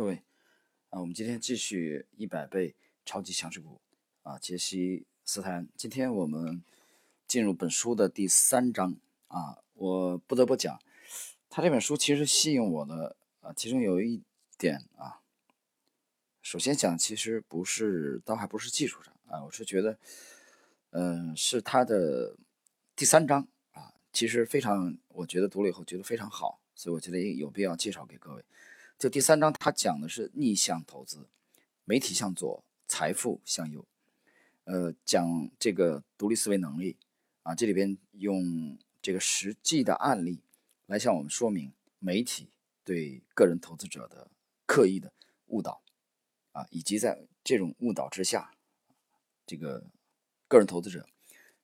各位，啊，我们今天继续一百倍超级强势股啊，杰西斯坦。今天我们进入本书的第三章啊，我不得不讲，他这本书其实吸引我的啊，其中有一点啊，首先讲其实不是，倒还不是技术上啊，我是觉得，嗯，是他的第三章啊，其实非常，我觉得读了以后觉得非常好，所以我觉得有必要介绍给各位。这第三章，它讲的是逆向投资，媒体向左，财富向右。呃，讲这个独立思维能力啊，这里边用这个实际的案例来向我们说明媒体对个人投资者的刻意的误导啊，以及在这种误导之下，这个个人投资者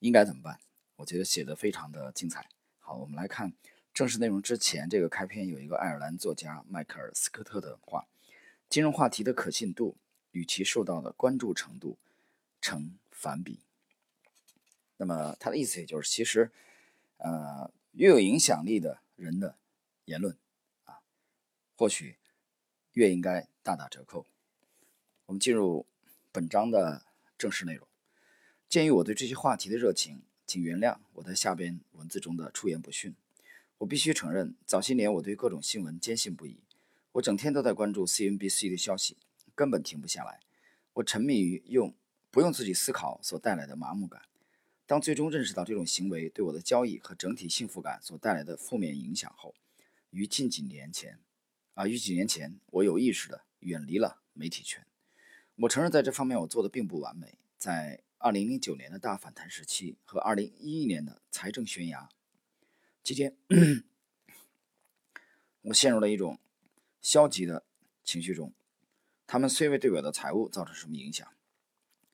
应该怎么办？我觉得写的非常的精彩。好，我们来看。正式内容之前，这个开篇有一个爱尔兰作家迈克尔·斯科特的话：“金融话题的可信度与其受到的关注程度成反比。”那么他的意思也就是，其实，呃，越有影响力的人的言论啊，或许越应该大打折扣。我们进入本章的正式内容。鉴于我对这些话题的热情，请原谅我在下边文字中的出言不逊。我必须承认，早些年我对各种新闻坚信不疑，我整天都在关注 CNBC 的消息，根本停不下来。我沉迷于用不用自己思考所带来的麻木感。当最终认识到这种行为对我的交易和整体幸福感所带来的负面影响后，于近几年前，啊，于几年前，我有意识地远离了媒体圈。我承认，在这方面我做的并不完美。在2009年的大反弹时期和2011年的财政悬崖。期间，我陷入了一种消极的情绪中。他们虽未对我的财务造成什么影响，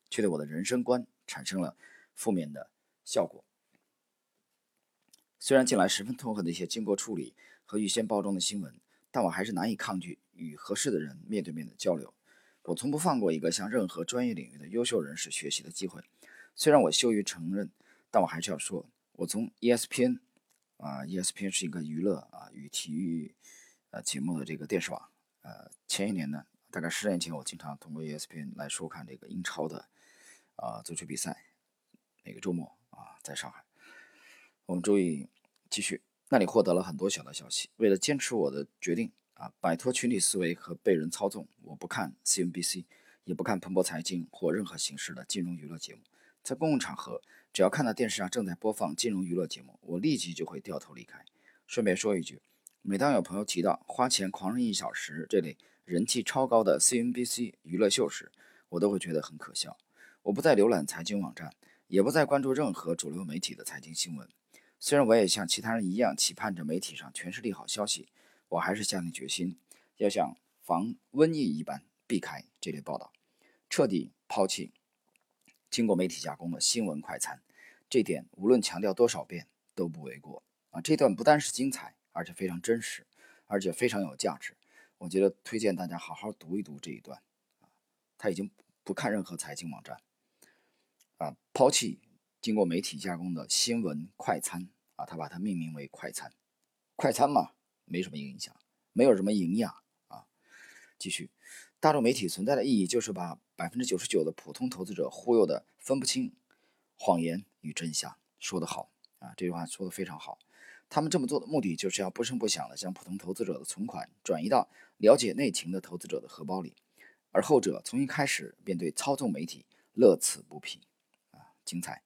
却对我的人生观产生了负面的效果。虽然近来十分痛恨那些经过处理和预先包装的新闻，但我还是难以抗拒与合适的人面对面的交流。我从不放过一个向任何专业领域的优秀人士学习的机会。虽然我羞于承认，但我还是要说，我从 ESPN。啊，ESPN 是一个娱乐啊与体育呃节目的这个电视网。呃，前一年呢，大概十年前，我经常通过 ESPN 来收看这个英超的啊足球比赛。每个周末啊，在上海，我们注意继续，那里获得了很多小道消息。为了坚持我的决定啊，摆脱群体思维和被人操纵，我不看 CNBC，也不看彭博财经或任何形式的金融娱乐节目。在公共场合。只要看到电视上正在播放金融娱乐节目，我立即就会掉头离开。顺便说一句，每当有朋友提到“花钱狂人一小时”这类人气超高的 CNBC 娱乐秀时，我都会觉得很可笑。我不再浏览财经网站，也不再关注任何主流媒体的财经新闻。虽然我也像其他人一样期盼着媒体上全是利好消息，我还是下定决心要像防瘟疫一般避开这类报道，彻底抛弃经过媒体加工的新闻快餐。这点无论强调多少遍都不为过啊！这段不单是精彩，而且非常真实，而且非常有价值。我觉得推荐大家好好读一读这一段啊！他已经不看任何财经网站啊，抛弃经过媒体加工的新闻快餐啊，他把它命名为快餐。快餐嘛，没什么影响，没有什么营养啊。继续，大众媒体存在的意义就是把百分之九十九的普通投资者忽悠的分不清谎言。与真相说得好啊，这句话说的非常好。他们这么做的目的就是要不声不响的将普通投资者的存款转移到了解内情的投资者的荷包里，而后者从一开始便对操纵媒体乐此不疲啊，精彩！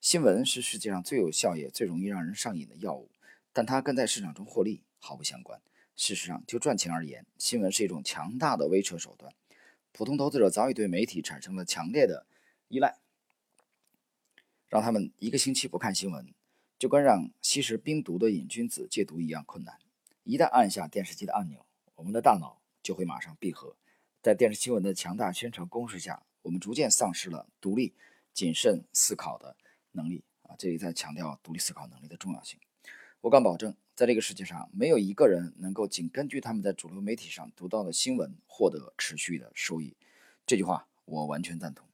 新闻是世界上最有效也最容易让人上瘾的药物，但它跟在市场中获利毫不相关。事实上，就赚钱而言，新闻是一种强大的威慑手段。普通投资者早已对媒体产生了强烈的依赖。让他们一个星期不看新闻，就跟让吸食冰毒的瘾君子戒毒一样困难。一旦按下电视机的按钮，我们的大脑就会马上闭合。在电视新闻的强大宣传攻势下，我们逐渐丧失了独立、谨慎思考的能力。啊，这里在强调独立思考能力的重要性。我敢保证，在这个世界上，没有一个人能够仅根据他们在主流媒体上读到的新闻获得持续的收益。这句话我完全赞同。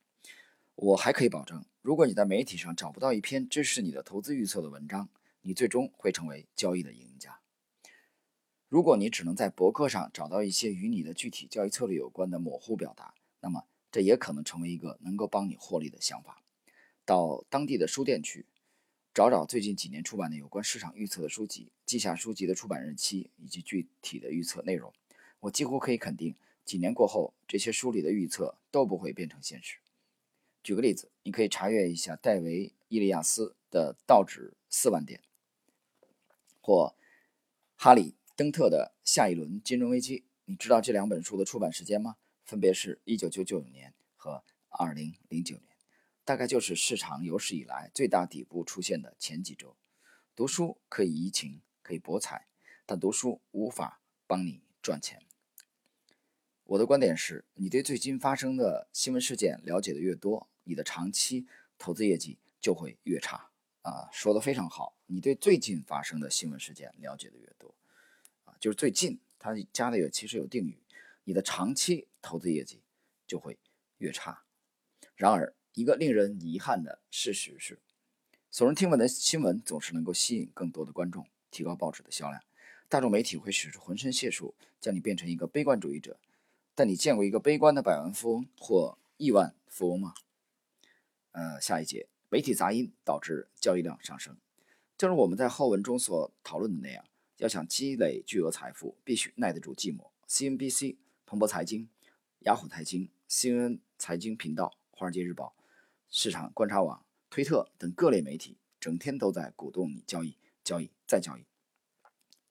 我还可以保证。如果你在媒体上找不到一篇支持你的投资预测的文章，你最终会成为交易的赢家。如果你只能在博客上找到一些与你的具体交易策略有关的模糊表达，那么这也可能成为一个能够帮你获利的想法。到当地的书店去。找找最近几年出版的有关市场预测的书籍，记下书籍的出版日期以及具体的预测内容。我几乎可以肯定，几年过后，这些书里的预测都不会变成现实。举个例子，你可以查阅一下戴维·伊利亚斯的《道指四万点》，或哈里·登特的《下一轮金融危机》。你知道这两本书的出版时间吗？分别是1999年和2009年。大概就是市场有史以来最大底部出现的前几周。读书可以怡情，可以博彩，但读书无法帮你赚钱。我的观点是，你对最近发生的新闻事件了解的越多，你的长期投资业绩就会越差。啊，说的非常好，你对最近发生的新闻事件了解的越多，啊，就是最近，它加的有其实有定语，你的长期投资业绩就会越差。然而。一个令人遗憾的事实是，耸人听闻的新闻总是能够吸引更多的观众，提高报纸的销量。大众媒体会使出浑身解数，将你变成一个悲观主义者。但你见过一个悲观的百万富翁或亿万富翁吗？呃，下一节，媒体杂音导致交易量上升。正如我们在后文中所讨论的那样，要想积累巨额财富，必须耐得住寂寞。CNBC、彭博财经、雅虎财经、CNN 财经频道、华尔街日报。市场观察网、推特等各类媒体整天都在鼓动你交易、交易再交易。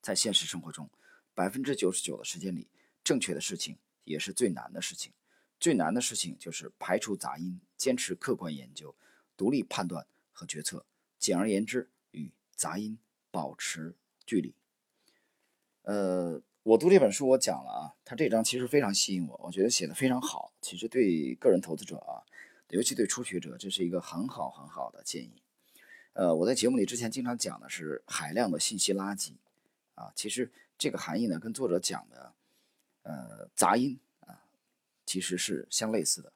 在现实生活中，百分之九十九的时间里，正确的事情也是最难的事情。最难的事情就是排除杂音，坚持客观研究、独立判断和决策。简而言之，与杂音保持距离。呃，我读这本书，我讲了啊，他这章其实非常吸引我，我觉得写的非常好。其实对个人投资者啊。尤其对初学者，这是一个很好很好的建议。呃，我在节目里之前经常讲的是海量的信息垃圾啊，其实这个含义呢，跟作者讲的呃杂音啊，其实是相类似的。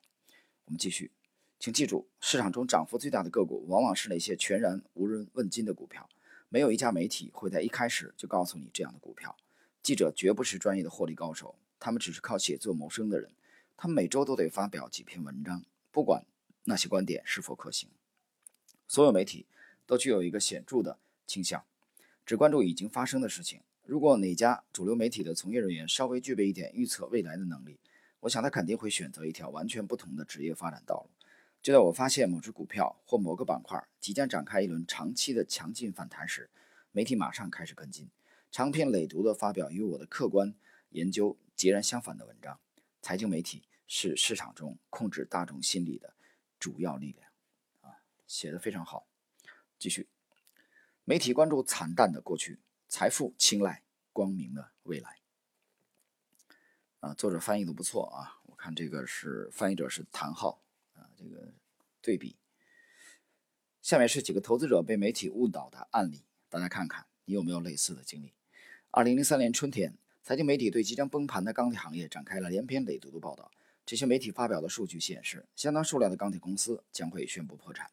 我们继续，请记住，市场中涨幅最大的个股，往往是那些全然无人问津的股票。没有一家媒体会在一开始就告诉你这样的股票。记者绝不是专业的获利高手，他们只是靠写作谋生的人，他们每周都得发表几篇文章。不管那些观点是否可行，所有媒体都具有一个显著的倾向，只关注已经发生的事情。如果哪家主流媒体的从业人员稍微具备一点预测未来的能力，我想他肯定会选择一条完全不同的职业发展道路。就在我发现某只股票或某个板块即将展开一轮长期的强劲反弹时，媒体马上开始跟进，长篇累牍地发表与我的客观研究截然相反的文章。财经媒体。是市场中控制大众心理的主要力量，啊，写的非常好。继续，媒体关注惨淡的过去，财富青睐光明的未来。啊，作者翻译的不错啊，我看这个是翻译者是谭浩啊，这个对比。下面是几个投资者被媒体误导的案例，大家看看你有没有类似的经历。二零零三年春天，财经媒体对即将崩盘的钢铁行业展开了连篇累牍的报道。这些媒体发表的数据显示，相当数量的钢铁公司将会宣布破产。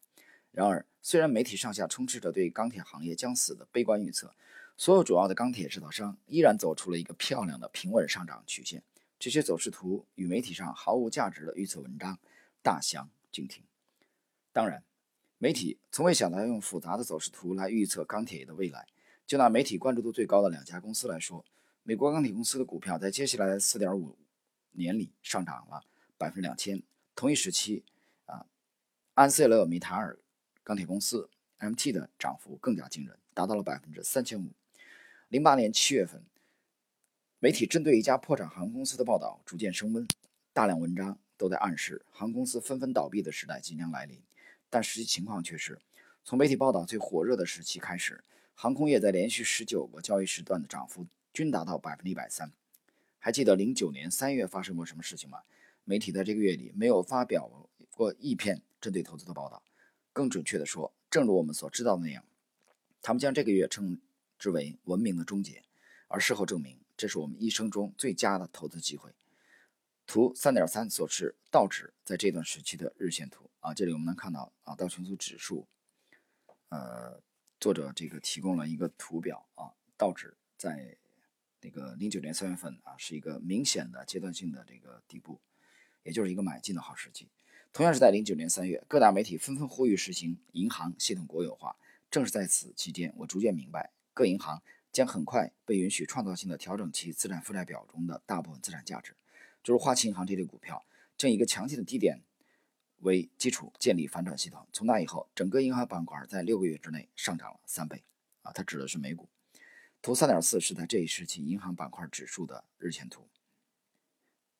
然而，虽然媒体上下充斥着对钢铁行业将死的悲观预测，所有主要的钢铁制造商依然走出了一个漂亮的平稳上涨曲线。这些走势图与媒体上毫无价值的预测文章大相径庭。当然，媒体从未想到用复杂的走势图来预测钢铁业的未来。就拿媒体关注度最高的两家公司来说，美国钢铁公司的股票在接下来的四点五。年里上涨了百分之两千，同一时期啊，安塞勒米塔尔钢铁公司 MT 的涨幅更加惊人，达到了百分之三千五。零八年七月份，媒体针对一家破产航空公司的报道逐渐升温，大量文章都在暗示航空公司纷纷倒闭的时代即将来临。但实际情况却是，从媒体报道最火热的时期开始，航空业在连续十九个交易时段的涨幅均达到百分之一百三。还记得零九年三月发生过什么事情吗？媒体在这个月里没有发表过一篇针对投资的报道。更准确地说，正如我们所知道的那样，他们将这个月称之为“文明的终结”。而事后证明，这是我们一生中最佳的投资机会。图三点三所示道指在这段时期的日线图啊，这里我们能看到啊，道琼斯指数，呃，作者这个提供了一个图表啊，道指在。那个零九年三月份啊，是一个明显的阶段性的这个底部，也就是一个买进的好时机。同样是在零九年三月，各大媒体纷纷呼吁实行银行系统国有化。正是在此期间，我逐渐明白，各银行将很快被允许创造性的调整其资产负债表中的大部分资产价值。就是花旗银行这类股票，正以一个强劲的低点为基础建立反转系统。从那以后，整个银行板块在六个月之内上涨了三倍。啊，它指的是美股。图三点四是在这一时期银行板块指数的日线图。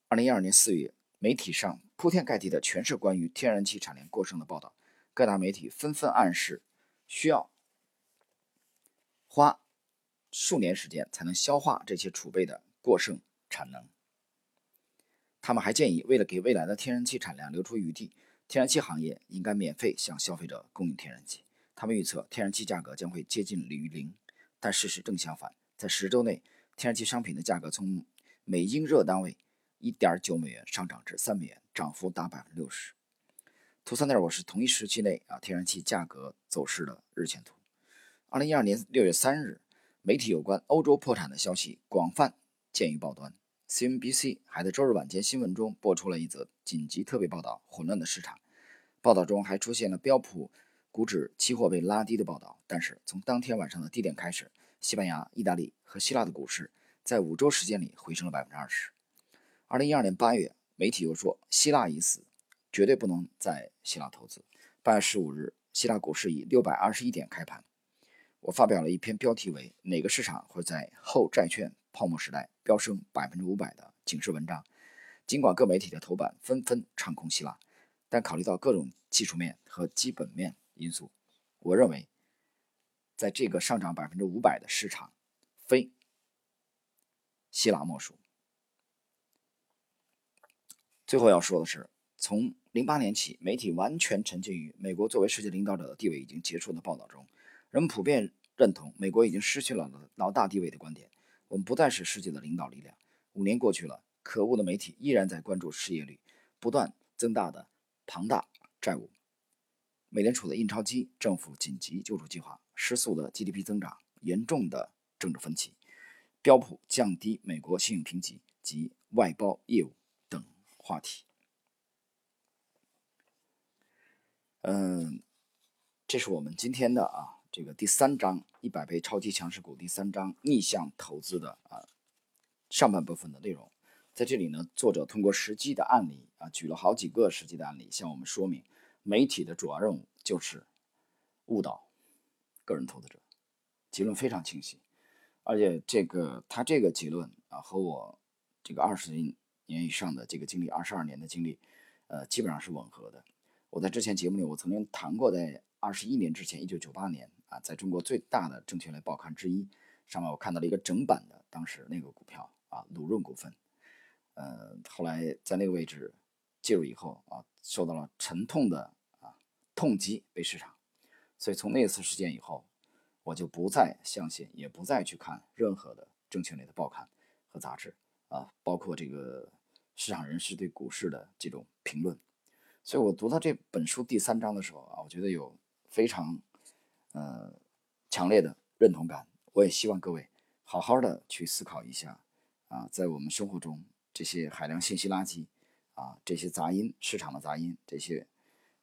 二零一二年四月，媒体上铺天盖地的全是关于天然气产量过剩的报道，各大媒体纷纷暗示需要花数年时间才能消化这些储备的过剩产能。他们还建议，为了给未来的天然气产量留出余地，天然气行业应该免费向消费者供应天然气。他们预测天然气价格将会接近于零。但事实正相反，在十周内，天然气商品的价格从每英热单位一点九美元上涨至三美元，涨幅达百分之六十。图三点五是同一时期内啊天然气价格走势的日线图。二零一二年六月三日，媒体有关欧洲破产的消息广泛见于报端。CNBC 还在周日晚间新闻中播出了一则紧急特别报道：混乱的市场。报道中还出现了标普。股指期货被拉低的报道，但是从当天晚上的低点开始，西班牙、意大利和希腊的股市在五周时间里回升了百分之二十。二零一二年八月，媒体又说希腊已死，绝对不能在希腊投资。八月十五日，希腊股市以六百二十一点开盘。我发表了一篇标题为“哪个市场会在后债券泡沫时代飙升百分之五百”的警示文章。尽管各媒体的头版纷纷唱空希腊，但考虑到各种技术面和基本面。因素，我认为，在这个上涨百分之五百的市场，非希腊莫属。最后要说的是，从零八年起，媒体完全沉浸于美国作为世界领导者的地位已经结束的报道中，人们普遍认同美国已经失去了老大地位的观点。我们不再是世界的领导力量。五年过去了，可恶的媒体依然在关注失业率不断增大的庞大债务。美联储的印钞机、政府紧急救助计划、失速的 GDP 增长、严重的政治分歧、标普降低美国信用评级及外包业务等话题。嗯，这是我们今天的啊这个第三章一百倍超级强势股第三章逆向投资的啊上半部分的内容。在这里呢，作者通过实际的案例啊举了好几个实际的案例，向我们说明。媒体的主要任务就是误导个人投资者，结论非常清晰，而且这个他这个结论啊和我这个二十年以上的这个经历，二十二年的经历，呃，基本上是吻合的。我在之前节目里我曾经谈过，在二十一年之前，一九九八年啊，在中国最大的证券类报刊之一上面，我看到了一个整版的当时那个股票啊，鲁润股份，呃，后来在那个位置。介入以后啊，受到了沉痛的啊痛击，被市场。所以从那次事件以后，我就不再相信，也不再去看任何的证券类的报刊和杂志啊，包括这个市场人士对股市的这种评论。所以我读到这本书第三章的时候啊，我觉得有非常呃强烈的认同感。我也希望各位好好的去思考一下啊，在我们生活中这些海量信息垃圾。啊，这些杂音，市场的杂音，这些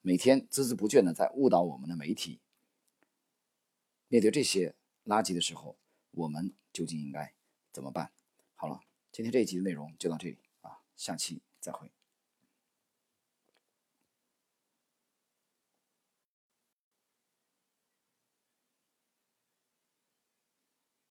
每天孜孜不倦的在误导我们的媒体。面对这些垃圾的时候，我们究竟应该怎么办？好了，今天这一集的内容就到这里啊，下期再会。